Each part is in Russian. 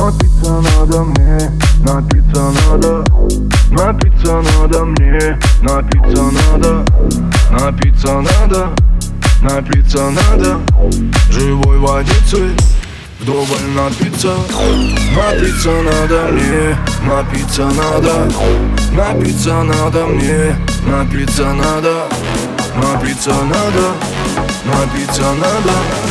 Напиться надо мне, напиться надо. Напиться надо мне, напиться надо. Напиться надо, напиться надо. Живой водицей Вдоволь напиться. Напиться надо мне Напиться надо. Напиться надо мне Напиться надо. Напиться надо Напиться надо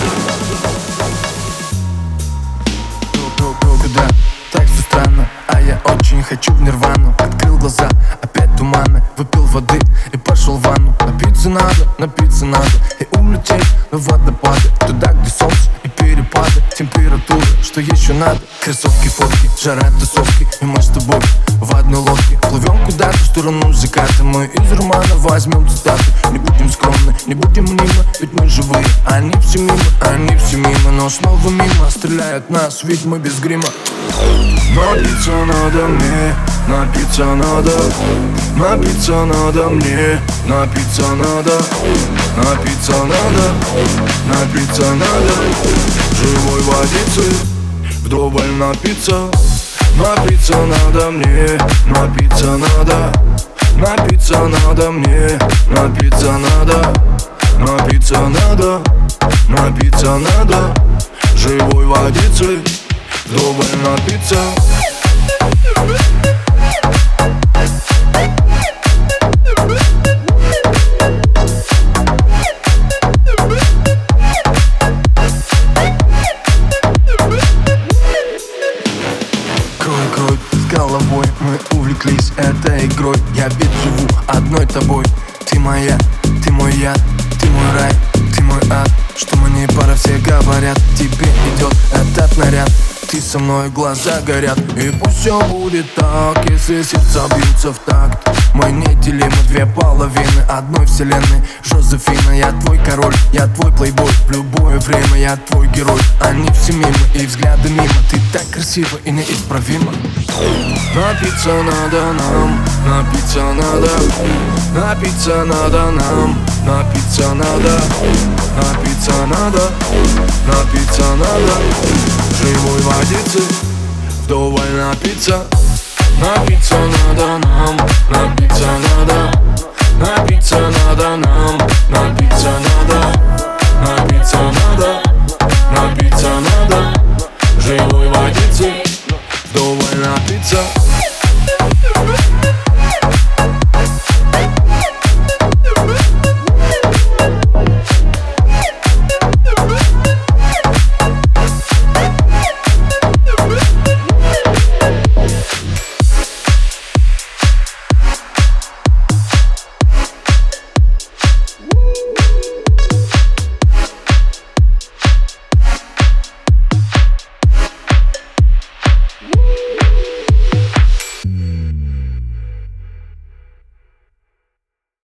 хочу в нирвану Открыл глаза, опять туманы Выпил воды и пошел в ванну. Напиться надо, напиться надо И улететь в водопады Туда, где солнце и перепады Температуры, что еще надо? Кроссовки, фотки, жара, тусовки И мы с тобой в одной лодке. Плывем куда-то в сторону заката Мы из романа возьмем цитаты. Не будем скромны, не будем мнимы все мимо Они все мимо, но снова мимо Стреляют нас, ведь мы без грима. Напиться надо мне, напиться надо. Напиться надо мне, напиться надо. Напиться надо, напиться надо. Живой водицы, вдоволь напиться. Напиться надо мне, напиться надо. Напиться надо мне, напиться надо. Напиться надо, напиться надо Живой водицы, вдоволь напиться. Головой. Мы увлеклись этой игрой. Я ведь живу одной тобой. Ты моя, ты мой я, говорят Тебе идет этот наряд. Ты со мной, глаза горят И пусть все будет так, если сердца бьются в такт. Мы неделимы, две половины одной вселенной. Жозефина, я твой король, я твой плейбой. В любое время я твой герой. Они все мимо и взгляды мимо. Ты так красива и неисправима. Напиться надо нам, напиться надо. Напиться надо нам, напиться надо. Напиться надо, напиться надо. Живой водицы, вдоволь напиться. Напиться надо нам,